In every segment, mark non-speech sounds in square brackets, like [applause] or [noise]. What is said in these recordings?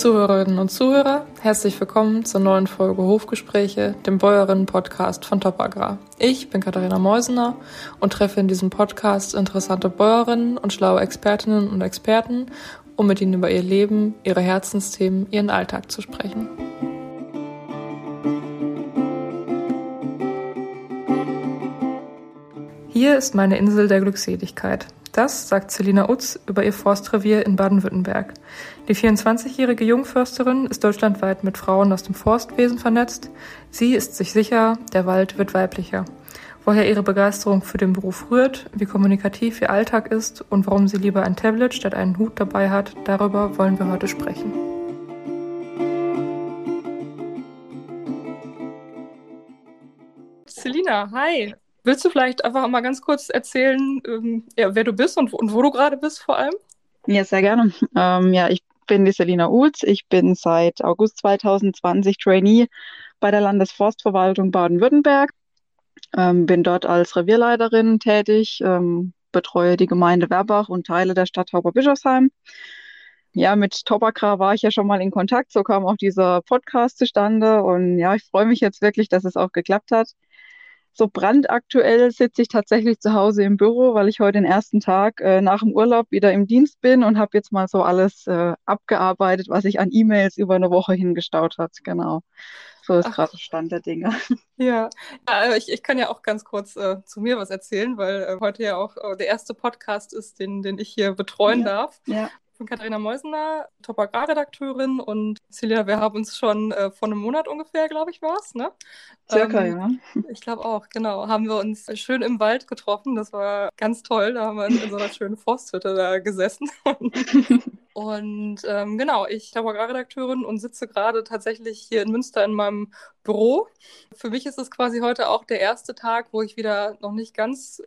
Zuhörerinnen und Zuhörer, herzlich willkommen zur neuen Folge Hofgespräche, dem Bäuerinnen-Podcast von Top Agrar. Ich bin Katharina Meusener und treffe in diesem Podcast interessante Bäuerinnen und schlaue Expertinnen und Experten, um mit ihnen über ihr Leben, ihre Herzensthemen, ihren Alltag zu sprechen. Hier ist meine Insel der Glückseligkeit. Das sagt Selina Utz über ihr Forstrevier in Baden-Württemberg. Die 24-jährige Jungförsterin ist deutschlandweit mit Frauen aus dem Forstwesen vernetzt. Sie ist sich sicher, der Wald wird weiblicher. Woher ihre Begeisterung für den Beruf rührt, wie kommunikativ ihr Alltag ist und warum sie lieber ein Tablet statt einen Hut dabei hat, darüber wollen wir heute sprechen. Selina, hi. Willst du vielleicht einfach mal ganz kurz erzählen, ähm, ja, wer du bist und, und, wo du gerade bist vor allem? Ja, sehr gerne. Ähm, ja, ich bin die Selina Uhls. Ich bin seit August 2020 Trainee bei der Landesforstverwaltung Baden-Württemberg. Ähm, bin dort als Revierleiterin tätig, ähm, betreue die Gemeinde Werbach und Teile der Stadt Tauberbischofsheim. Ja, mit Topakra war ich ja schon mal in Kontakt, so kam auch dieser Podcast zustande und ja, ich freue mich jetzt wirklich, dass es auch geklappt hat. So brandaktuell sitze ich tatsächlich zu Hause im Büro, weil ich heute den ersten Tag äh, nach dem Urlaub wieder im Dienst bin und habe jetzt mal so alles äh, abgearbeitet, was sich an E-Mails über eine Woche hingestaut hat. Genau. So ist gerade Stand der Dinge. [laughs] Ja, ja ich, ich kann ja auch ganz kurz äh, zu mir was erzählen, weil äh, heute ja auch äh, der erste Podcast ist, den, den ich hier betreuen ja. darf. Ja bin Katharina Meusener, Top Agrarredakteurin und Celia, wir haben uns schon äh, vor einem Monat ungefähr, glaube ich, war es, ne? Circa, ähm, ja. [laughs] Ich glaube auch, genau. Haben wir uns schön im Wald getroffen. Das war ganz toll. Da haben wir in so einer schönen Forsthütte da gesessen. [laughs] Und ähm, genau, ich bin Agrarredakteurin und sitze gerade tatsächlich hier in Münster in meinem Büro. Für mich ist es quasi heute auch der erste Tag, wo ich wieder noch nicht ganz,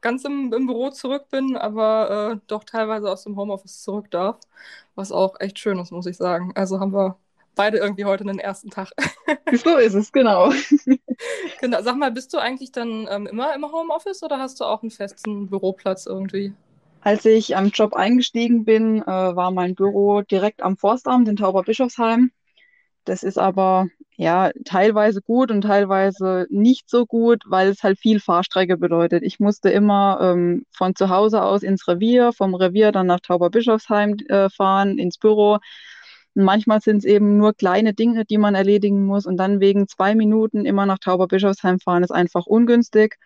ganz im, im Büro zurück bin, aber äh, doch teilweise aus dem Homeoffice zurück darf. Was auch echt schön ist, muss ich sagen. Also haben wir beide irgendwie heute einen ersten Tag. [laughs] so ist es, genau. genau. Sag mal, bist du eigentlich dann ähm, immer im Homeoffice oder hast du auch einen festen Büroplatz irgendwie? Als ich am Job eingestiegen bin, äh, war mein Büro direkt am Forstamt in Tauberbischofsheim. Das ist aber ja teilweise gut und teilweise nicht so gut, weil es halt viel Fahrstrecke bedeutet. Ich musste immer ähm, von zu Hause aus ins Revier, vom Revier dann nach Tauberbischofsheim äh, fahren, ins Büro. Und manchmal sind es eben nur kleine Dinge, die man erledigen muss und dann wegen zwei Minuten immer nach Tauberbischofsheim fahren ist einfach ungünstig.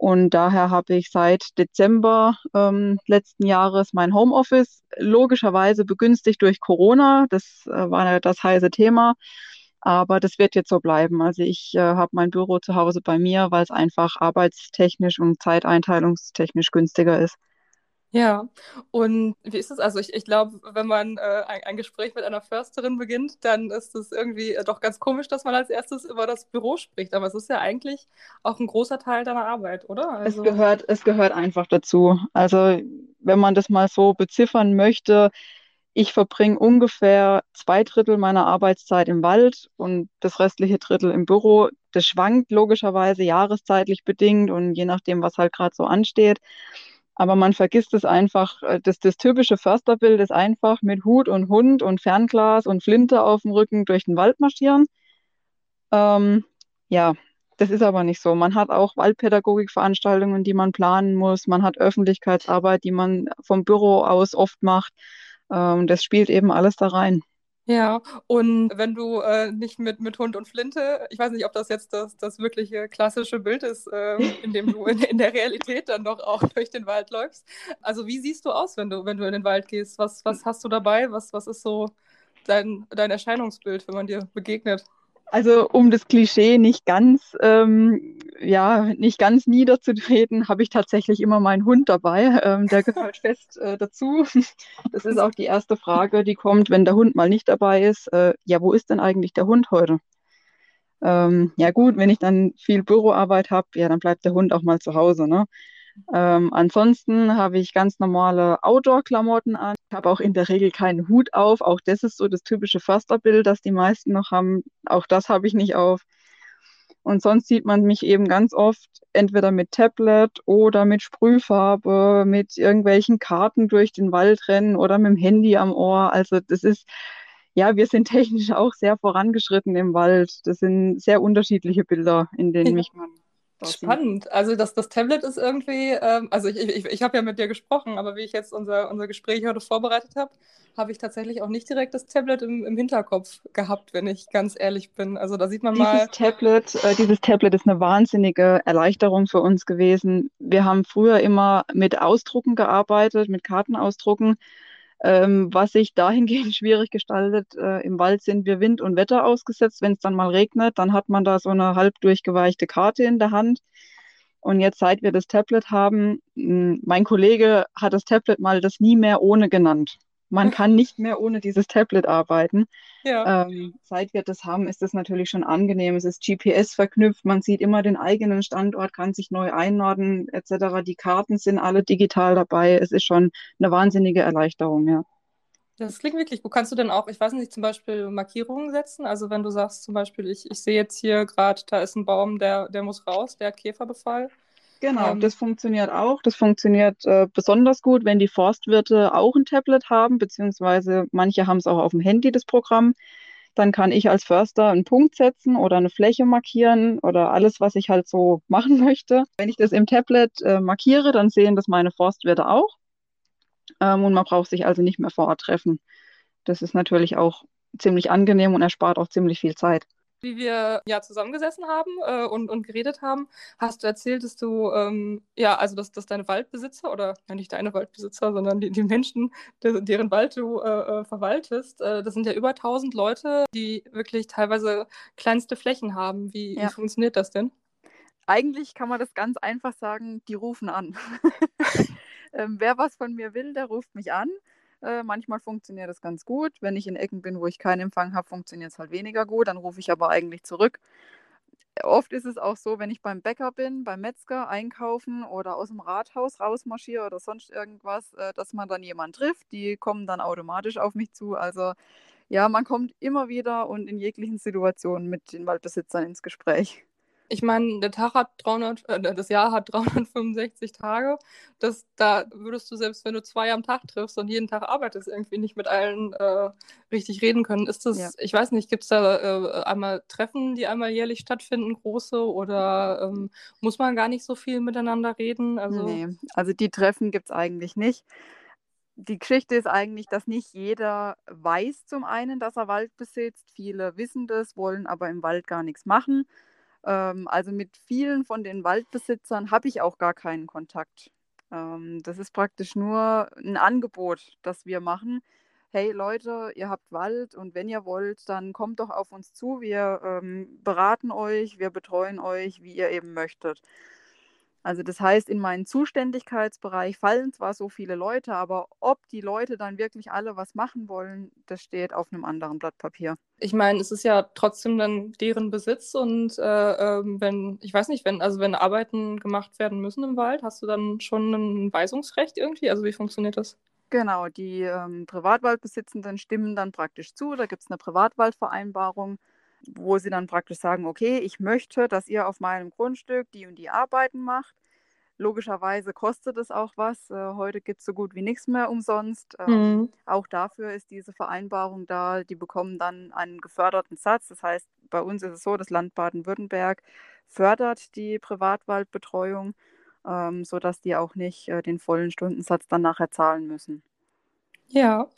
Und daher habe ich seit Dezember ähm, letzten Jahres mein Homeoffice, logischerweise begünstigt durch Corona. Das äh, war das heiße Thema. Aber das wird jetzt so bleiben. Also ich äh, habe mein Büro zu Hause bei mir, weil es einfach arbeitstechnisch und zeiteinteilungstechnisch günstiger ist. Ja, und wie ist es? Also ich, ich glaube, wenn man äh, ein, ein, Gespräch mit einer Försterin beginnt, dann ist es irgendwie äh, doch ganz komisch, dass man als erstes über das Büro spricht. Aber es ist ja eigentlich auch ein großer Teil deiner Arbeit, oder? Also... Es, gehört, es gehört einfach dazu. Also wenn man das mal so beziffern möchte, ich verbringe ungefähr zwei Drittel meiner Arbeitszeit im Wald und das restliche Drittel im Büro. Das schwankt logischerweise jahreszeitlich bedingt und je nachdem, was halt gerade so ansteht. Aber man vergisst es einfach, äh, das, das typische Försterbild ist einfach mit Hut und Hund und Fernglas und Flinte auf dem Rücken durch den Wald marschieren. Ähm, ja, das ist aber nicht so. Man hat auch Waldpädagogikveranstaltungen, die man planen muss. Man hat Öffentlichkeitsarbeit, die man vom Büro aus oft macht. Ähm, das spielt eben alles da rein. Ja, und wenn du äh, nicht mit, mit Hund und Flinte, ich weiß nicht, ob das jetzt das, das wirkliche klassische Bild ist, äh, [laughs] in dem du in, in, der Realität dann doch auch [laughs] durch den Wald läufst. Also wie siehst du aus, wenn du, wenn du in den Wald gehst? Was, was hast du dabei? Was, was ist so dein, dein Erscheinungsbild, wenn man dir begegnet? Also um das Klischee nicht ganz, ähm, ja, nicht ganz niederzutreten, habe ich tatsächlich immer meinen Hund dabei. Ähm, der gehört [laughs] fest äh, dazu. Das ist auch die erste Frage, die kommt, wenn der Hund mal nicht dabei ist. Äh, ja, wo ist denn eigentlich der Hund heute? Ähm, ja gut, wenn ich dann viel Büroarbeit habe, ja, dann bleibt der Hund auch mal zu Hause. Ne? Ähm, ansonsten habe ich ganz normale Outdoor-Klamotten an. Ich habe auch in der Regel keinen Hut auf. Auch das ist so das typische Försterbild, das die meisten noch haben. Auch das habe ich nicht auf. Und sonst sieht man mich eben ganz oft entweder mit Tablet oder mit Sprühfarbe, mit irgendwelchen Karten durch den Wald rennen oder mit dem Handy am Ohr. Also das ist ja, wir sind [laughs] technisch auch sehr vorangeschritten im Wald. Das sind sehr unterschiedliche Bilder, in denen mich man Spannend. Also das, das Tablet ist irgendwie, ähm, also ich, ich, ich habe ja mit dir gesprochen, aber wie ich jetzt unser, unser Gespräch heute vorbereitet habe, habe ich tatsächlich auch nicht direkt das Tablet im, im Hinterkopf gehabt, wenn ich ganz ehrlich bin. Also da sieht man dieses mal. Tablet, äh, dieses Tablet ist eine wahnsinnige Erleichterung für uns gewesen. Wir haben früher immer mit Ausdrucken gearbeitet, mit Kartenausdrucken. Ähm, was sich dahingehend [laughs] schwierig gestaltet, äh, im Wald sind wir Wind und Wetter ausgesetzt. Wenn es dann mal regnet, dann hat man da so eine halb durchgeweichte Karte in der Hand. Und jetzt, seit wir das Tablet haben, mein Kollege hat das Tablet mal das nie mehr ohne genannt. Man [laughs] kann nicht mehr ohne dieses Tablet arbeiten. Ja. Ähm, seit wir das haben, ist das natürlich schon angenehm. Es ist GPS verknüpft, man sieht immer den eigenen Standort, kann sich neu einordnen etc. Die Karten sind alle digital dabei. Es ist schon eine wahnsinnige Erleichterung, ja. Das klingt wirklich gut. Kannst du denn auch, ich weiß nicht, zum Beispiel Markierungen setzen? Also wenn du sagst zum Beispiel, ich, ich sehe jetzt hier gerade, da ist ein Baum, der, der muss raus, der hat Käferbefall. Genau, ähm, das funktioniert auch. Das funktioniert äh, besonders gut, wenn die Forstwirte auch ein Tablet haben, beziehungsweise manche haben es auch auf dem Handy, das Programm. Dann kann ich als Förster einen Punkt setzen oder eine Fläche markieren oder alles, was ich halt so machen [laughs] möchte. Wenn ich das im Tablet äh, markiere, dann sehen das meine Forstwirte auch. Ähm, und man braucht sich also nicht mehr vor Ort treffen. Das ist natürlich auch ziemlich angenehm und erspart auch ziemlich viel Zeit wie wir ja zusammengesessen haben äh, und, und geredet haben, hast du erzählt, dass du, ähm, ja, also dass, dass deine Waldbesitzer oder ja, nicht deine Waldbesitzer, sondern die, die Menschen, de, deren Wald du äh, äh verwaltest, äh, das sind ja über 1000 Leute, die wirklich teilweise kleinste Flächen haben. Wie, ja. wie funktioniert das denn? Eigentlich kann man das ganz einfach sagen, die rufen an. [laughs] ähm, wer was von mir will, der ruft mich an. Äh, manchmal funktioniert das ganz gut. Wenn ich in Ecken bin, wo ich keinen Empfang habe, funktioniert es halt weniger gut. Dann rufe ich aber eigentlich zurück. Oft ist es auch so, wenn ich beim Bäcker bin, beim Metzger einkaufen oder aus dem Rathaus rausmarschiere oder sonst irgendwas, äh, dass man dann jemanden trifft. Die kommen dann automatisch auf mich zu. Also ja, man kommt immer wieder und in jeglichen Situationen mit den Waldbesitzern ins Gespräch ich meine, der Tag hat 300, äh, das Jahr hat 365 Tage. Das, da würdest du selbst, wenn du zwei am Tag triffst und jeden Tag arbeitest, irgendwie nicht mit allen äh, richtig reden können. Ist das, ja. ich weiß nicht, gibt es da äh, einmal Treffen, die einmal jährlich stattfinden, große, oder ähm, muss man gar nicht so viel miteinander reden? Also, nee, also die Treffen gibt es eigentlich nicht. Die Geschichte ist eigentlich, dass nicht jeder weiß zum einen, dass er Wald besitzt. Viele wissen das, wollen aber im Wald gar nichts machen. Ähm, also mit vielen von den Waldbesitzern habe ich auch gar keinen Kontakt. Ähm, das ist praktisch nur ein Angebot, das wir machen. Hey Leute, ihr habt Wald und wenn ihr wollt, dann kommt doch auf uns zu. Wir ähm, beraten euch, wir betreuen euch, wie ihr eben möchtet. Also das heißt, in meinen Zuständigkeitsbereich fallen zwar so viele Leute, aber ob die Leute dann wirklich alle was machen wollen, das steht auf einem anderen Blatt Papier. Ich meine, es ist ja trotzdem dann deren Besitz und äh, äh, wenn, ich weiß nicht, wenn, also wenn Arbeiten gemacht werden müssen im Wald, hast du dann schon ein Weisungsrecht irgendwie? Also wie funktioniert das? Genau, die ähm, Privatwaldbesitzenden stimmen dann praktisch zu. Da gibt es eine Privatwaldvereinbarung wo sie dann praktisch sagen, okay, ich möchte, dass ihr auf meinem Grundstück die und die Arbeiten macht. Logischerweise kostet es auch was. Äh, heute gibt es so gut wie nichts mehr umsonst. Ähm, mhm. Auch dafür ist diese Vereinbarung da. Die bekommen dann einen geförderten Satz. Das heißt, bei uns ist es so, das Land Baden-Württemberg fördert die Privatwaldbetreuung, ähm, sodass die auch nicht äh, den vollen Stundensatz dann nachher zahlen müssen. Ja,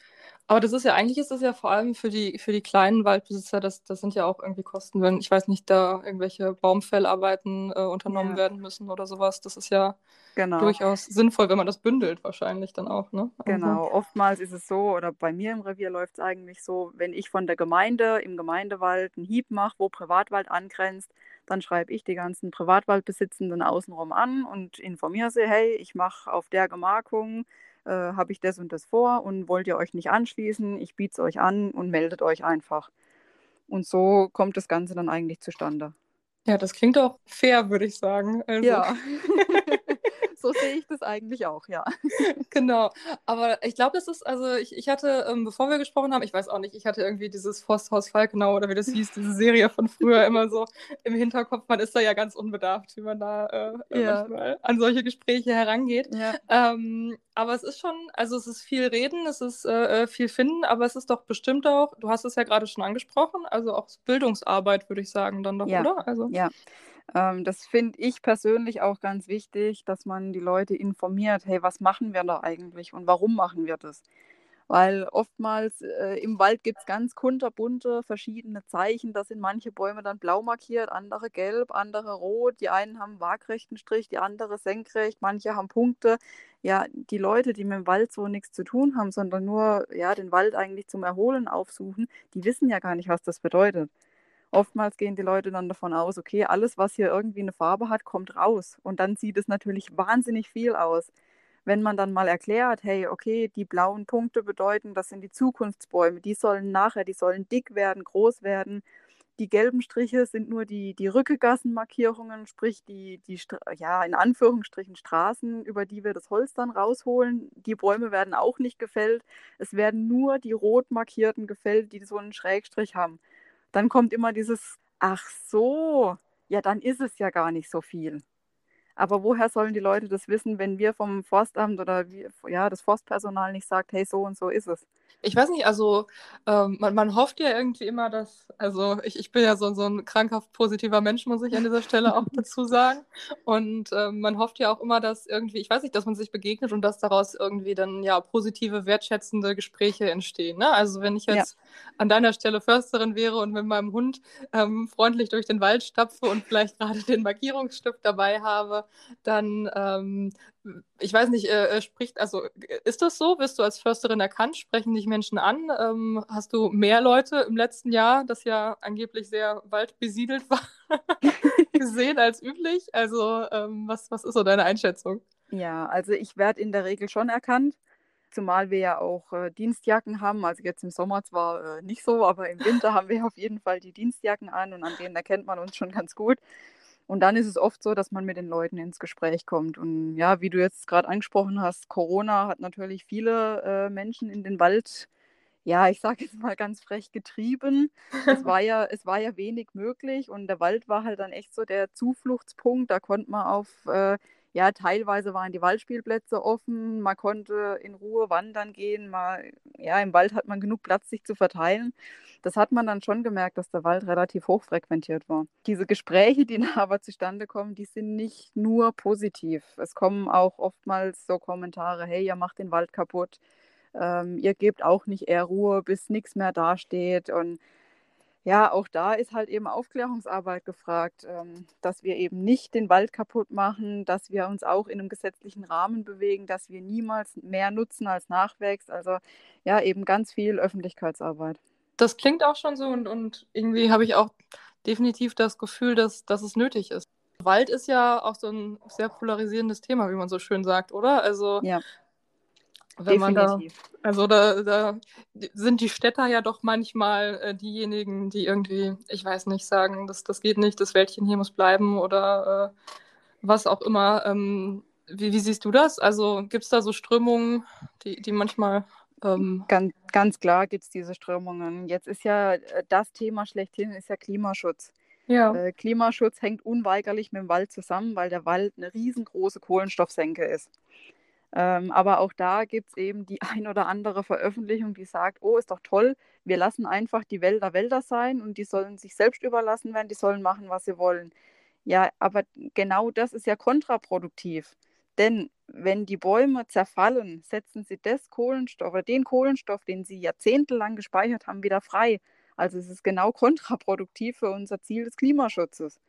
aber das ist ja, eigentlich ist das ja vor allem für die, für die kleinen Waldbesitzer, das, das sind ja auch irgendwie Kosten, wenn, ich weiß nicht, da irgendwelche Baumfellarbeiten äh, unternommen ja. werden müssen oder sowas. Das ist ja genau. durchaus sinnvoll, wenn man das bündelt, wahrscheinlich dann auch, ne? Also genau, oftmals ist es so, oder bei mir im Revier läuft es eigentlich so, wenn ich von der Gemeinde im Gemeindewald einen Hieb mache, wo Privatwald angrenzt, dann schreibe ich die ganzen Privatwaldbesitzenden außenrum an und informiere sie, hey, ich mache auf der Gemarkung äh, habe ich das und das vor und wollt ihr euch nicht anschließen, ich biete es euch an und meldet euch einfach. Und so kommt das Ganze dann eigentlich zustande. Ja, das klingt auch fair, würde ich sagen. Also. Ja. [laughs] so sehe ich das eigentlich auch, ja. [laughs] genau. Aber ich glaube, das ist, also ich, ich hatte, ähm, bevor wir gesprochen haben, ich weiß auch nicht, ich hatte irgendwie dieses Forsthaus Falkenau oder wie das hieß, diese Serie von früher [laughs] immer so im Hinterkopf. Man ist da ja ganz unbedarft, wie man da äh, ja. manchmal an solche Gespräche herangeht. Ja. Ähm, aber es ist schon, also es ist viel reden, es ist äh, äh, viel finden, aber es ist doch bestimmt auch, du hast es ja gerade schon angesprochen, also auch Bildungsarbeit, würde ich sagen, dann doch, ja. oder? Also. Ja, ähm, das finde ich persönlich auch ganz wichtig, dass man die Leute informiert, hey, was machen wir da eigentlich und warum machen wir das? Weil oftmals äh, im Wald gibt es ganz kunterbunte verschiedene Zeichen. Da sind manche Bäume dann blau markiert, andere gelb, andere rot. Die einen haben waagrechten Strich, die andere senkrecht, manche haben Punkte. Ja, die Leute, die mit dem Wald so nichts zu tun haben, sondern nur ja, den Wald eigentlich zum Erholen aufsuchen, die wissen ja gar nicht, was das bedeutet. Oftmals gehen die Leute dann davon aus, okay, alles, was hier irgendwie eine Farbe hat, kommt raus. Und dann sieht es natürlich wahnsinnig viel aus. Wenn man dann mal erklärt, hey, okay, die blauen Punkte bedeuten, das sind die Zukunftsbäume, die sollen nachher, die sollen dick werden, groß werden. Die gelben Striche sind nur die, die Rückegassenmarkierungen, sprich die, die, ja, in Anführungsstrichen Straßen, über die wir das Holz dann rausholen. Die Bäume werden auch nicht gefällt. Es werden nur die rot markierten gefällt, die so einen Schrägstrich haben dann kommt immer dieses, ach so, ja, dann ist es ja gar nicht so viel. Aber woher sollen die Leute das wissen, wenn wir vom Forstamt oder wir, ja, das Forstpersonal nicht sagt, hey, so und so ist es? Ich weiß nicht, also ähm, man, man hofft ja irgendwie immer, dass, also ich, ich bin ja so, so ein krankhaft positiver Mensch, muss ich an dieser Stelle auch [laughs] dazu sagen. Und ähm, man hofft ja auch immer, dass irgendwie, ich weiß nicht, dass man sich begegnet und dass daraus irgendwie dann ja positive, wertschätzende Gespräche entstehen. Ne? Also wenn ich jetzt ja. an deiner Stelle Försterin wäre und mit meinem Hund ähm, freundlich durch den Wald stapfe und vielleicht [laughs] gerade den Markierungsstift dabei habe, dann ähm, ich weiß nicht, äh, äh, spricht, also ist das so? Wirst du als Försterin erkannt? Sprechen dich Menschen an? Ähm, hast du mehr Leute im letzten Jahr, das ja angeblich sehr waldbesiedelt war, [laughs] gesehen als üblich? Also ähm, was, was ist so deine Einschätzung? Ja, also ich werde in der Regel schon erkannt, zumal wir ja auch äh, Dienstjacken haben. Also jetzt im Sommer zwar äh, nicht so, aber im Winter [laughs] haben wir auf jeden Fall die Dienstjacken an und an denen erkennt man uns schon ganz gut. Und dann ist es oft so, dass man mit den Leuten ins Gespräch kommt. Und ja, wie du jetzt gerade angesprochen hast, Corona hat natürlich viele äh, Menschen in den Wald, ja, ich sage jetzt mal ganz frech getrieben. es, [laughs] war ja, es war ja wenig möglich und der Wald war halt dann echt so der Zufluchtspunkt. Da konnte man auf äh, ja, teilweise waren die Waldspielplätze offen, man konnte in Ruhe wandern gehen, mal, ja, im Wald hat man genug Platz, sich zu verteilen. Das hat man dann schon gemerkt, dass der Wald relativ hoch frequentiert war. Diese Gespräche, die [laughs] aber zustande kommen, die sind nicht nur positiv. Es kommen auch oftmals so Kommentare, hey, ihr macht den Wald kaputt, ähm, ihr gebt auch nicht eher Ruhe, bis nichts mehr dasteht und ja, auch da ist halt eben Aufklärungsarbeit gefragt, ähm, dass wir eben nicht den Wald kaputt machen, dass wir uns auch in einem gesetzlichen Rahmen bewegen, dass wir niemals mehr nutzen als Nachwächst. Also ja, eben ganz viel Öffentlichkeitsarbeit. Das klingt auch schon so und, und irgendwie habe ich auch definitiv das Gefühl, dass, dass es nötig ist. Wald ist ja auch so ein sehr polarisierendes Thema, wie man so schön sagt, oder? Also ja. Wenn man da, also da, da, sind die Städter ja doch manchmal äh, diejenigen, die irgendwie, ich weiß nicht, sagen, das, das geht nicht, das Wäldchen hier muss bleiben oder äh, was auch immer. Ähm, wie, wie, siehst du das? Also gibt es da so Strömungen, die, die manchmal. Ähm... Ganz, ganz klar gibt es diese Strömungen. Jetzt ist ja äh, das Thema schlechthin ist ja Klimaschutz. Ja. Äh, Klimaschutz hängt unweigerlich mit dem Wald zusammen, weil der Wald eine riesengroße Kohlenstoffsenke ist. Ähm, aber auch da gibt es eben die [laughs] ein oder andere Veröffentlichung, die sagt, oh, ist doch toll, wir lassen einfach die Wälder Wälder sein und die sollen sich selbst überlassen werden, die sollen machen, was sie wollen. Ja, aber genau das ist ja kontraproduktiv. Denn wenn die Bäume zerfallen, setzen sie das Kohlenstoff oder den Kohlenstoff, den sie jahrzehntelang gespeichert haben, wieder frei. Also es ist genau kontraproduktiv für unser Ziel des Klimaschutzes.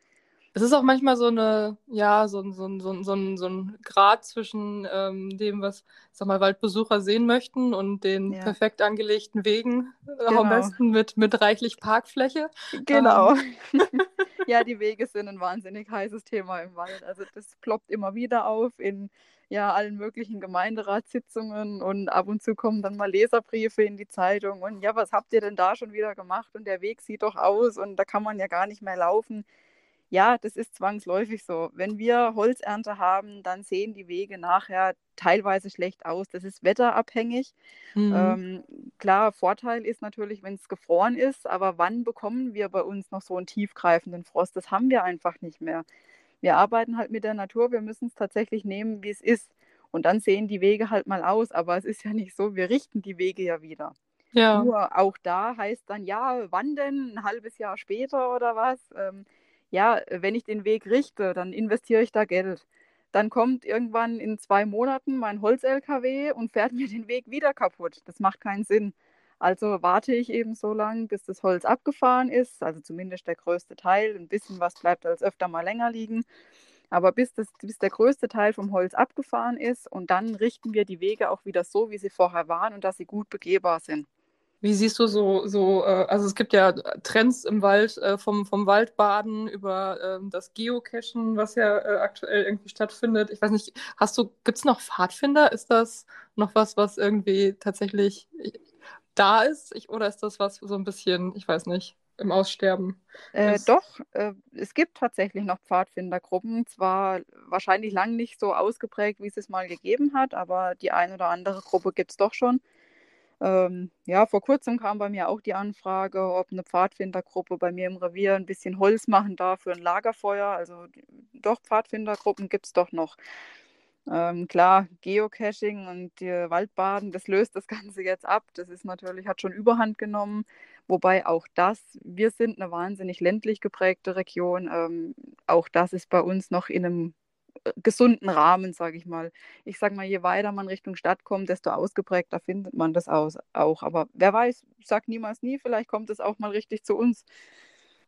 Es ist auch manchmal so eine, ja, so, so, so, so, so ein Grad zwischen ähm, dem, was, sag mal, Waldbesucher sehen möchten und den ja. perfekt angelegten Wegen, äh, genau. am besten mit, mit reichlich Parkfläche. Genau. Ähm. [laughs] ja, die Wege sind ein wahnsinnig heißes Thema im Wald. Also das ploppt immer wieder auf in ja, allen möglichen Gemeinderatssitzungen und ab und zu kommen dann mal Leserbriefe in die Zeitung und ja, was habt ihr denn da schon wieder gemacht und der Weg sieht doch aus und da kann man ja gar nicht mehr laufen ja, das ist zwangsläufig so. Wenn wir Holzernte haben, dann sehen die Wege nachher teilweise schlecht aus. Das ist wetterabhängig. Mhm. Ähm, klar, Vorteil ist natürlich, wenn es gefroren ist, aber wann bekommen wir bei uns noch so einen tiefgreifenden Frost? Das haben wir einfach nicht mehr. Wir arbeiten halt mit der Natur, wir müssen es tatsächlich nehmen, wie es ist. Und dann sehen die Wege halt mal aus, aber es ist ja nicht so, wir richten die Wege ja wieder. Ja. Nur auch da heißt dann, ja, wann denn? Ein halbes Jahr später oder was? Ähm, ja, wenn ich den Weg richte, dann investiere ich da Geld. Dann kommt irgendwann in zwei Monaten mein Holz-LKW und fährt [laughs] mir den Weg wieder kaputt. Das macht keinen Sinn. Also warte ich eben so lange, bis das Holz abgefahren ist, also zumindest der größte Teil. Ein bisschen was bleibt als öfter mal länger liegen. Aber bis, das, bis der größte Teil vom Holz abgefahren ist und dann richten wir die Wege auch wieder so, wie sie vorher waren und dass sie gut begehbar sind. Wie siehst du so, so äh, also es gibt ja Trends im Wald, äh, vom, vom Waldbaden über ähm, das Geocachen, was ja äh, aktuell irgendwie stattfindet. Ich weiß nicht, hast du, gibt es noch Pfadfinder? Ist das noch was, was irgendwie tatsächlich da ist? Ich, oder ist das was so ein bisschen, ich weiß nicht, im Aussterben? Äh, doch, äh, es gibt tatsächlich noch Pfadfindergruppen. Zwar wahrscheinlich lang nicht so ausgeprägt, wie es es mal gegeben hat, aber die ein oder andere Gruppe gibt es doch schon. Ähm, ja, vor kurzem kam bei mir auch die Anfrage, ob eine Pfadfindergruppe bei mir im Revier ein bisschen Holz machen darf für ein Lagerfeuer. Also doch, Pfadfindergruppen gibt es doch noch. Ähm, klar, Geocaching und Waldbaden, das löst das [laughs] Ganze jetzt ab. Das ist natürlich, hat schon Überhand genommen. Wobei auch das, wir sind eine wahnsinnig ländlich geprägte Region. Ähm, auch das ist bei uns noch in einem gesunden Rahmen, sage ich mal. Ich sage mal, je weiter man Richtung Stadt kommt, desto ausgeprägter findet man das aus, auch. Aber wer weiß, sage niemals nie, vielleicht kommt es auch mal richtig zu uns.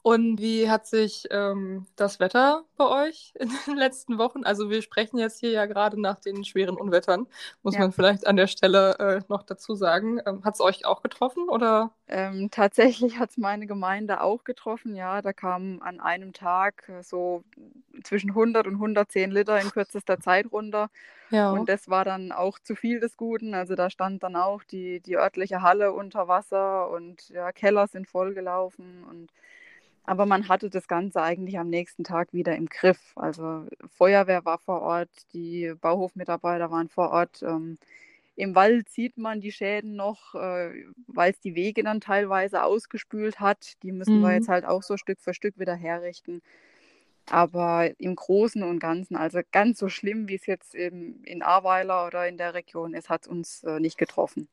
Und wie hat sich ähm, das Wetter bei euch [laughs] in den letzten Wochen? Also wir sprechen jetzt hier ja gerade nach den schweren Unwettern, muss ja. man vielleicht an der Stelle äh, noch dazu sagen. Ähm, hat es euch auch getroffen oder? Ähm, [laughs] tatsächlich hat es meine Gemeinde auch getroffen. Ja, da kamen an einem Tag äh, so zwischen 100 und 110 Liter in kürzester Zeit runter. Ja. Und das war dann auch zu viel des Guten. Also da stand dann auch die, die örtliche Halle unter Wasser und ja, Keller sind vollgelaufen und aber man hatte das Ganze eigentlich am nächsten Tag wieder im Griff. Also Feuerwehr war vor Ort, die Bauhofmitarbeiter waren vor Ort. Ähm, Im Wald sieht man die Schäden noch, äh, weil es die Wege dann teilweise ausgespült hat. Die müssen mhm. wir jetzt halt auch so Stück für Stück wieder herrichten. Aber im Großen und Ganzen, also ganz so schlimm, wie es jetzt in, in Ahrweiler oder in der Region ist, hat es uns äh, nicht getroffen.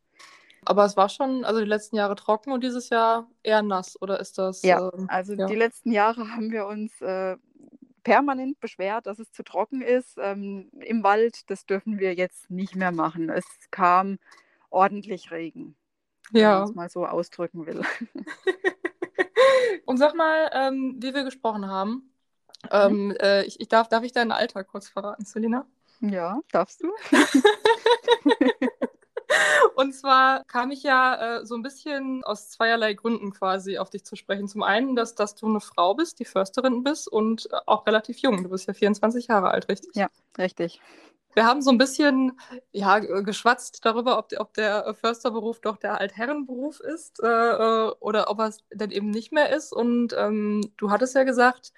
Aber es war schon, also die letzten Jahre trocken und dieses Jahr eher nass, oder ist das? Ja, äh, also ja. die letzten Jahre haben wir uns äh, permanent beschwert, dass es zu trocken ist. Ähm, Im Wald, das dürfen wir jetzt nicht mehr machen. Es kam ordentlich Regen, ja. wenn man es mal so ausdrücken will. [laughs] und sag mal, ähm, wie wir gesprochen haben, ähm, mhm. äh, ich, ich, darf, darf ich dein Alter kurz verraten, Selina? Ja, darfst du. [laughs] Und zwar kam ich ja äh, so ein bisschen aus zweierlei Gründen quasi auf dich zu sprechen. Zum einen, dass, dass du eine Frau bist, die Försterin bist und äh, auch relativ jung. Du bist ja 24 Jahre alt, richtig? Ja, richtig. Wir haben so ein bisschen ja, geschwatzt darüber, ob, ob der Försterberuf doch der Altherrenberuf ist äh, äh oder ob er es denn eben nicht mehr ist. Und ähm, du hattest ja gesagt,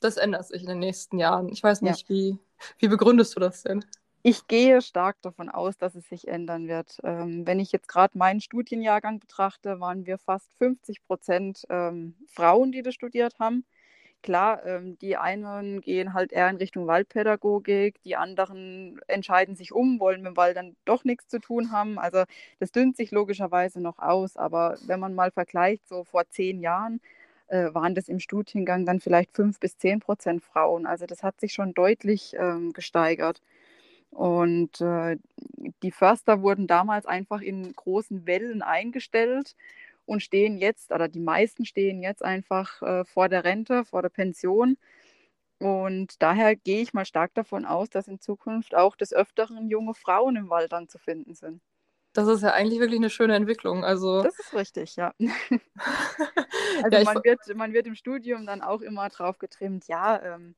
das ändert sich in den nächsten Jahren. Ich weiß nicht, ja. wie, wie begründest du das denn? Ich gehe stark davon aus, dass es sich ändern wird. Ähm, wenn ich jetzt gerade meinen Studienjahrgang betrachte, waren wir fast 50 Prozent ähm, Frauen, die das studiert haben. Klar, ähm, die einen gehen halt eher in Richtung Waldpädagogik, die anderen entscheiden sich um, wollen mit dem Wald dann doch nichts zu tun haben. Also das dünnt sich logischerweise noch aus. Aber wenn man mal vergleicht, so vor zehn Jahren, äh, waren das im Studiengang dann vielleicht fünf bis zehn Prozent Frauen. Also das hat sich schon deutlich ähm, gesteigert. Und äh, die Förster wurden damals einfach in großen Wellen eingestellt und stehen jetzt, oder die meisten stehen jetzt einfach äh, vor der Rente, vor der Pension. Und daher gehe ich mal stark davon aus, dass in Zukunft auch des Öfteren junge Frauen im Wald dann zu finden sind. Das ist ja eigentlich wirklich eine schöne Entwicklung. Also das ist richtig, ja. [laughs] also ja, man, wird, man wird im Studium dann auch immer drauf getrimmt, ja, ähm,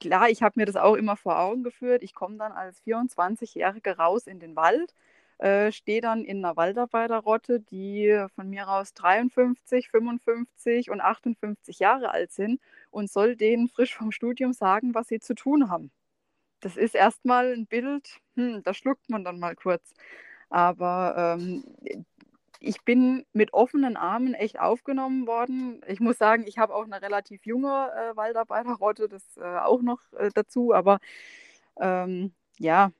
klar, ich habe mir das auch immer vor Augen geführt. Ich komme dann als 24-Jährige raus in den Wald. äh, stehe dann in einer Waldarbeiterrotte, die von mir aus 53, 55 und 58 Jahre alt sind und soll denen frisch vom Studium sagen, was sie zu tun haben. Das ist erstmal ein Bild, hm, da schluckt man dann mal kurz. Aber ähm, ich bin mit offenen Armen echt aufgenommen worden. Ich muss sagen, ich habe auch eine relativ junge äh, Waldarbeiterrotte, das äh, auch noch äh, dazu. Aber ähm, ja,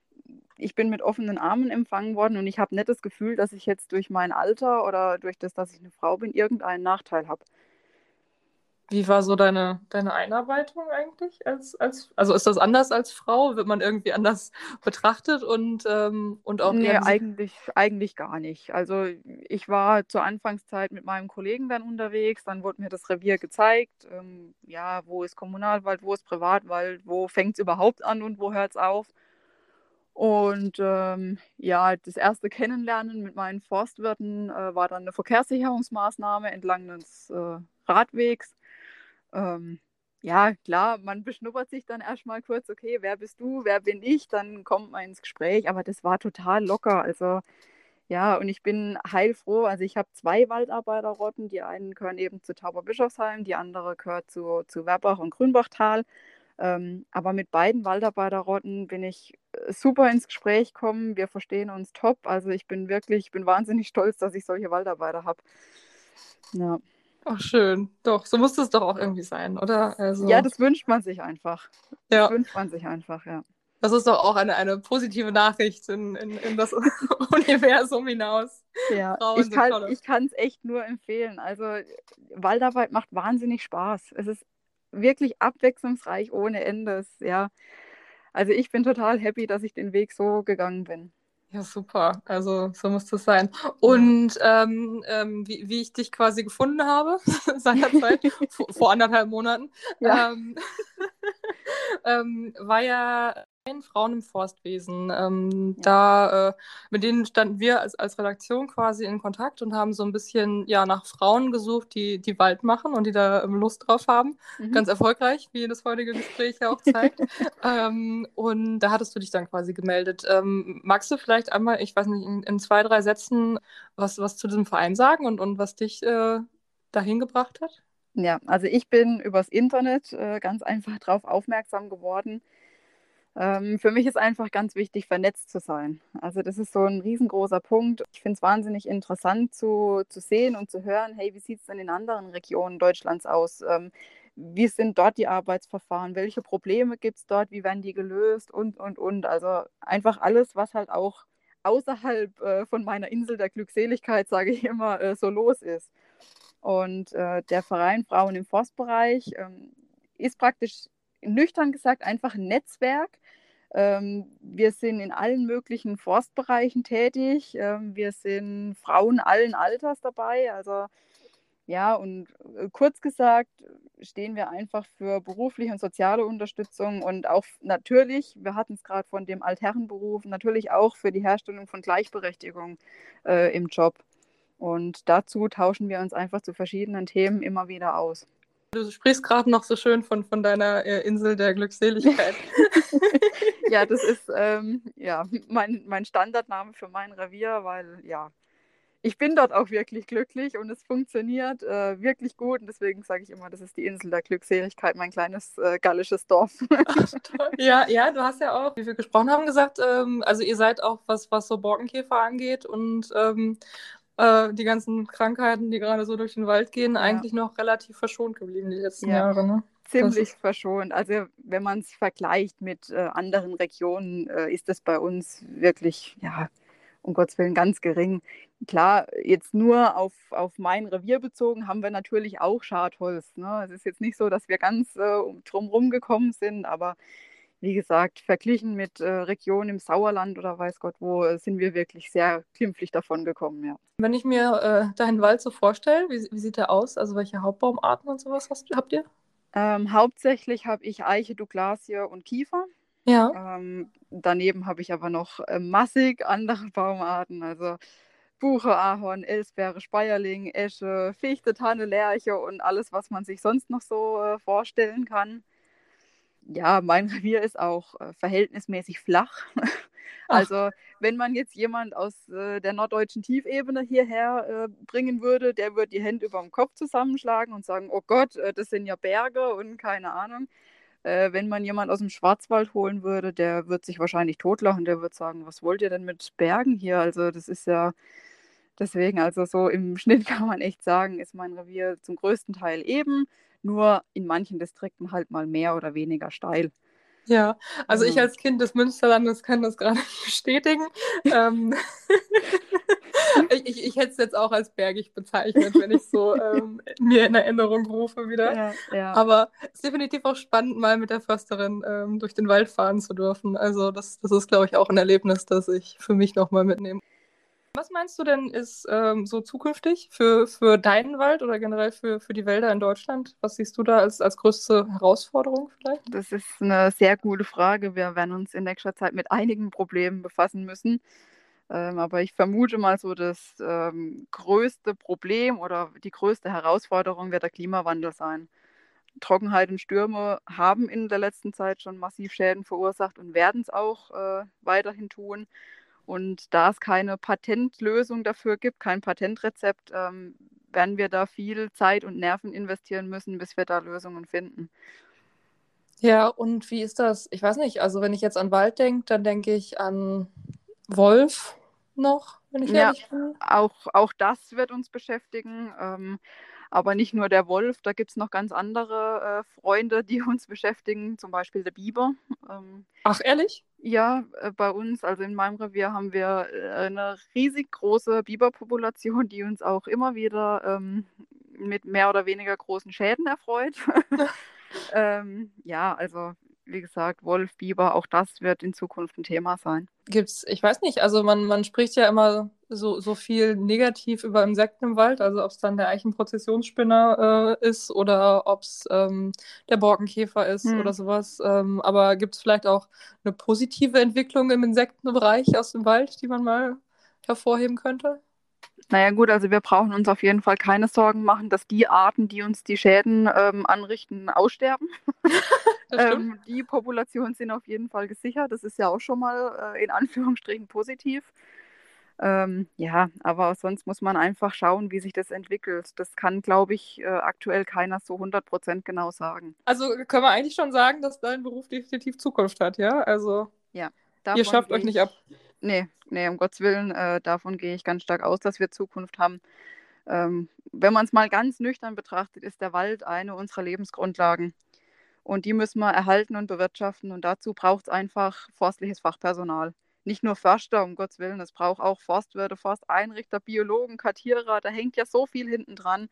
ich bin mit offenen Armen empfangen worden und ich habe nicht das Gefühl, dass ich jetzt durch mein Alter oder durch das, dass ich eine Frau bin, irgendeinen Nachteil habe. Wie war so deine, deine Einarbeitung eigentlich? Als, als, also ist das anders als Frau? Wird man irgendwie anders betrachtet und, ähm, und auch. Nee, eigentlich, eigentlich gar nicht. Also ich war zur Anfangszeit mit meinem Kollegen dann unterwegs, dann wurde mir das Revier gezeigt. Ähm, ja, wo ist Kommunalwald, wo ist Privatwald, wo fängt es überhaupt an und wo hört es auf? Und ähm, ja, das erste Kennenlernen mit meinen Forstwirten äh, war dann eine Verkehrssicherungsmaßnahme entlang des äh, Radwegs ähm, ja, klar, man beschnuppert sich dann erstmal kurz, okay, wer bist du, wer bin ich, dann kommt man ins Gespräch, aber das war total locker. Also ja, und ich bin heilfroh. Also ich habe zwei Waldarbeiterrotten, die einen gehören eben zu Tauberbischofsheim, die andere gehört zu, zu Werbach und Grünbachtal. Ähm, aber mit beiden Waldarbeiterrotten bin ich äh, super ins Gespräch gekommen. Wir verstehen uns top. Also ich bin wirklich, ich bin wahnsinnig stolz, dass ich solche Waldarbeiter habe. Ja. Ach, schön. Doch, so muss es doch auch irgendwie sein, oder? Also... Ja, das wünscht man sich einfach. Das ja. wünscht man sich einfach, ja. Das ist doch auch eine, eine positive Nachricht in, in, in das [laughs] Universum hinaus. Ja, Frauen ich kann es echt nur empfehlen. Also Waldarbeit macht wahnsinnig Spaß. Es ist wirklich abwechslungsreich ohne Ende. Ja. Also ich bin total happy, dass ich den Weg so gegangen bin. Ja, super. Also so muss das sein. Und ähm, ähm, wie, wie ich dich quasi gefunden habe [laughs] seinerzeit, [laughs] vor, vor anderthalb Monaten, ja. ähm, [laughs] [laughs] ähm war ja Frauen im Forstwesen. Ähm, ja. Da, äh, mit denen standen wir als, als Redaktion quasi in Kontakt und haben so ein bisschen ja, nach Frauen gesucht, die, die Wald machen und die da ähm, Lust drauf haben. Mhm. Ganz erfolgreich, wie das heutige Gespräch ja auch zeigt. [laughs] ähm, und da hattest du dich dann quasi gemeldet. Ähm, magst du vielleicht einmal, ich weiß nicht, in, in, zwei, drei Sätzen was, was zu diesem Verein sagen und, und was dich äh, dahin gebracht hat? Ja, also ich bin übers Internet äh, ganz einfach darauf aufmerksam geworden, ähm, für mich ist einfach ganz wichtig, vernetzt zu sein. Also das ist so ein riesengroßer Punkt. Ich finde es wahnsinnig interessant zu, zu sehen und zu hören, hey, wie sieht es denn in anderen Regionen Deutschlands aus? Ähm, wie sind dort die Arbeitsverfahren? Welche Probleme gibt es dort? Wie werden die gelöst? Und, und, und. Also einfach alles, was halt auch außerhalb äh, von meiner Insel der Glückseligkeit, [laughs] sage ich immer, äh, so los ist. Und äh, der Verein Frauen im Forstbereich ähm, ist praktisch nüchtern gesagt einfach ein Netzwerk. Ähm, wir sind in allen möglichen Forstbereichen tätig. Ähm, wir sind Frauen allen Alters dabei. Also ja, und äh, kurz gesagt stehen wir einfach für berufliche und soziale Unterstützung und auch natürlich, wir hatten es gerade von dem Altherrenberuf, natürlich auch für die Herstellung von Gleichberechtigung äh, im Job. Und dazu tauschen wir uns einfach zu verschiedenen Themen immer wieder aus. Du sprichst gerade noch so schön von, von deiner äh, Insel der Glückseligkeit. [laughs] ja, das ist [laughs] ähm, ja, mein, mein Standardname für mein Revier, weil ja, ich bin dort auch wirklich glücklich und es funktioniert äh, wirklich gut. Und deswegen sage ich immer, das ist die Insel der Glückseligkeit, mein kleines äh, gallisches Dorf. [laughs] ja, ja, du hast ja auch, wie wir gesprochen haben, gesagt, ähm, also ihr seid auch, was, was so Borkenkäfer angeht und ähm, äh, die ganzen Krankheiten, die gerade so durch den Wald gehen, ja. eigentlich noch relativ verschont geblieben die letzten ja. Jahre. Ne? Ziemlich verschont. Also wenn man es vergleicht mit äh, anderen Regionen, äh, ist das bei uns wirklich, ja, um Gottes Willen ganz gering. Klar, jetzt nur auf, auf mein Revier bezogen haben wir natürlich auch Schadholz. Ne? Es ist jetzt nicht so, dass wir ganz äh, drumherum gekommen sind, aber wie gesagt, verglichen mit äh, Regionen im Sauerland oder weiß Gott wo, äh, sind wir wirklich sehr glimpflich davon gekommen, ja. Wenn ich mir äh, deinen Wald so vorstelle, wie, wie, sieht der aus? Also welche Hauptbaumarten und sowas hast, habt ihr? Ähm, hauptsächlich habe ich Eiche, Douglasie und Kiefer. Ja. Ähm, daneben habe ich aber noch äh, massig andere [laughs] Baumarten, also Buche, Ahorn, Elsbeere, Speierling, Esche, Fichte, Tanne, Lerche und alles, was man sich sonst noch so äh, vorstellen kann. Ja, mein Revier ist auch äh, verhältnismäßig flach. [laughs] also wenn man jetzt jemand aus äh, der norddeutschen Tiefebene hierher äh, bringen würde, der würde die Hände über dem Kopf zusammenschlagen und sagen, oh Gott, äh, das sind ja Berge und keine Ahnung. Äh, wenn man jemand aus dem Schwarzwald holen würde, der wird sich wahrscheinlich totlachen, der wird sagen, was wollt ihr denn mit Bergen hier? Also das ist ja deswegen, also so im Schnitt [laughs] kann man echt sagen, ist mein Revier zum größten Teil eben nur in manchen Distrikten halt mal mehr oder weniger steil. Ja, also ich als Kind des Münsterlandes kann das gerade bestätigen. [laughs] ähm, ich, ich, ich, hätte es jetzt auch als bergig bezeichnet, wenn ich so ähm, mir in Erinnerung rufe wieder. Ja, ja. Aber es ist definitiv auch spannend, mal mit der Försterin ähm, durch den Wald fahren zu dürfen. Also das, das ist, glaube ich, auch ein Erlebnis, das ich für mich nochmal mitnehme. Was meinst du denn ist ähm, so zukünftig für, für deinen Wald oder generell für, für die Wälder in Deutschland? Was siehst du da als, als größte Herausforderung vielleicht? Das ist eine sehr gute Frage. Wir werden uns in nächster Zeit mit einigen Problemen befassen müssen. Ähm, aber ich vermute mal so, das ähm, größte Problem oder die größte Herausforderung wird der Klimawandel sein. Trockenheit und Stürme haben in der letzten Zeit schon massiv Schäden verursacht und werden es auch äh, weiterhin tun. Und da es keine Patentlösung dafür gibt, kein Patentrezept, ähm, werden wir da viel Zeit und Nerven investieren müssen, bis wir da Lösungen finden. Ja, und wie ist das? Ich weiß nicht, also wenn ich jetzt an Wald denke, dann denke ich an Wolf noch, wenn ich ja, bin. Auch, auch das wird uns beschäftigen. Ähm, aber nicht nur der Wolf, da gibt es noch ganz andere äh, Freunde, die [laughs] uns beschäftigen, zum Beispiel der Biber. Ähm, Ach, ehrlich? Ja, äh, bei uns, also in meinem Revier, haben wir äh, eine riesig große Biberpopulation, die uns auch immer wieder ähm, mit mehr oder weniger großen Schäden erfreut. [laughs] [laughs] ähm, ja, also wie gesagt, Wolf, Biber, auch das wird in Zukunft ein Thema sein. Gibt's, ich weiß nicht, also man, man spricht ja immer so, so viel negativ über Insekten im Wald, also ob es dann der Eichenprozessionsspinner äh, ist oder ob es ähm, der Borkenkäfer ist hm. oder sowas. Ähm, aber gibt es vielleicht auch eine positive Entwicklung im Insektenbereich aus dem Wald, die man mal hervorheben könnte? Naja gut, also wir brauchen uns auf jeden Fall keine Sorgen machen, dass die Arten, die uns die Schäden ähm, anrichten, aussterben. [laughs] ähm, die Populationen sind auf jeden Fall gesichert. Das ist ja auch schon mal äh, in Anführungsstrichen positiv. Ähm, ja, aber sonst muss man einfach schauen, wie sich das entwickelt. Das kann, glaube ich, äh, aktuell keiner so 100% genau sagen. Also können wir eigentlich schon sagen, dass dein Beruf definitiv Zukunft hat, ja? Also ja, ihr schafft euch nicht ab. Nee, nee, um Gottes Willen, äh, davon gehe ich ganz stark aus, dass wir Zukunft haben. Ähm, wenn man es mal ganz nüchtern betrachtet, ist der Wald eine unserer Lebensgrundlagen. Und die müssen wir erhalten und bewirtschaften. Und dazu braucht es einfach forstliches Fachpersonal. Nicht nur Förster, um Gottes Willen, es braucht auch Forstwirte, Forsteinrichter, Biologen, Kartierer. Da hängt ja so viel hinten dran.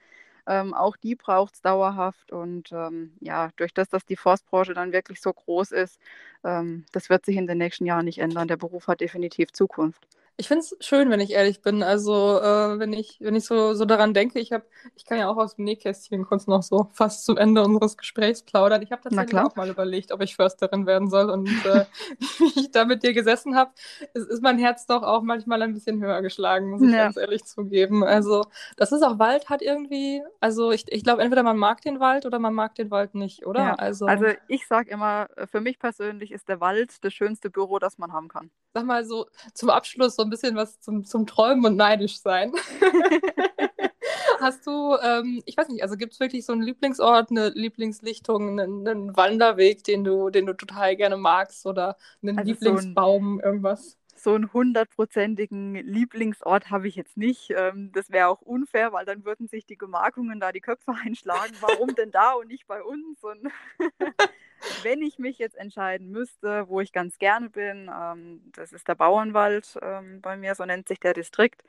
Ähm, auch die braucht es dauerhaft. Und ähm, ja, durch das, dass die Forstbranche dann wirklich so groß ist, ähm, das wird sich in den nächsten Jahren nicht ändern. Der Beruf hat definitiv Zukunft. Ich finde es schön, wenn ich ehrlich bin. Also, äh, wenn ich, wenn ich so, so daran denke, ich habe, ich kann ja auch aus dem Nähkästchen kurz noch so fast zum Ende unseres Gesprächs plaudern. Ich habe tatsächlich auch mal überlegt, ob ich Försterin werden soll. Und äh, [laughs] [laughs] wie ich da mit dir gesessen habe, ist, mein Herz doch auch manchmal ein bisschen höher geschlagen, muss ich ja. ganz ehrlich zugeben. Also, das ist auch Wald hat irgendwie, also ich, ich glaube, entweder man mag den Wald oder man mag den Wald nicht, oder? Ja. Also, also ich sage immer, für mich persönlich ist der Wald das schönste Büro, das man haben kann. Sag mal so zum Abschluss so ein bisschen was zum, zum Träumen und neidisch sein. [laughs] Hast du, ähm, ich weiß nicht, also gibt es wirklich so einen Lieblingsort, eine Lieblingslichtung, einen, einen, Wanderweg, den du, den du total gerne magst oder einen also Lieblingsbaum, so ein, irgendwas? So einen hundertprozentigen Lieblingsort habe ich jetzt nicht. Ähm, das wäre auch unfair, weil dann würden sich die Gemarkungen da die Köpfe [laughs] einschlagen. Warum denn da und nicht bei uns? Und [laughs] wenn ich mich jetzt entscheiden müsste, wo ich ganz gerne bin, ähm, das ist der Bauernwald ähm, bei mir, so nennt sich der Distrikt.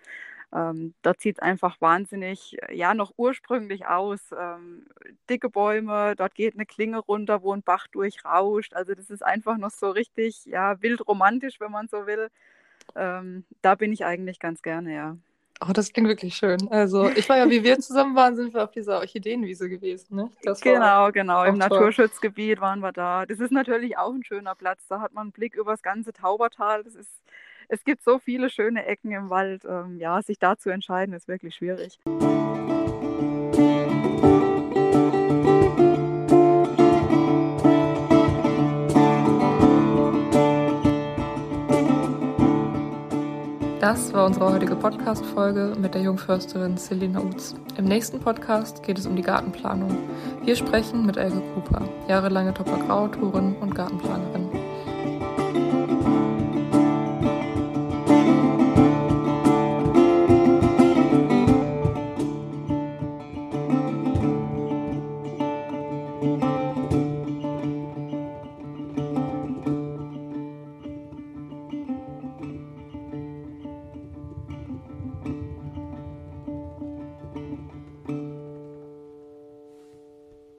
Ähm, dort sieht es einfach wahnsinnig, ja, noch ursprünglich aus. Ähm, dicke Bäume, dort geht eine Klinge runter, wo ein Bach durchrauscht. Also das ist einfach noch so richtig, ja, wild romantisch, wenn man so will. Ähm, da bin ich eigentlich ganz gerne, ja. Oh, das klingt wirklich schön. Also, ich war ja, wie wir zusammen waren, sind wir auf dieser Orchideenwiese gewesen. Ne? genau, genau. Im toll. Naturschutzgebiet waren wir da. Das ist natürlich auch ein schöner Platz. Da hat man einen Blick über das ganze Taubertal. Das ist, es gibt so viele schöne Ecken im Wald. Ähm, ja, sich da zu entscheiden, ist wirklich schwierig. Das war unsere heutige Podcast-Folge mit der Jungförsterin Selina Utz. Im nächsten Podcast geht es um die Gartenplanung. Wir sprechen mit Elke Cooper, jahrelange Topper Grau-Autorin und Gartenplanerin.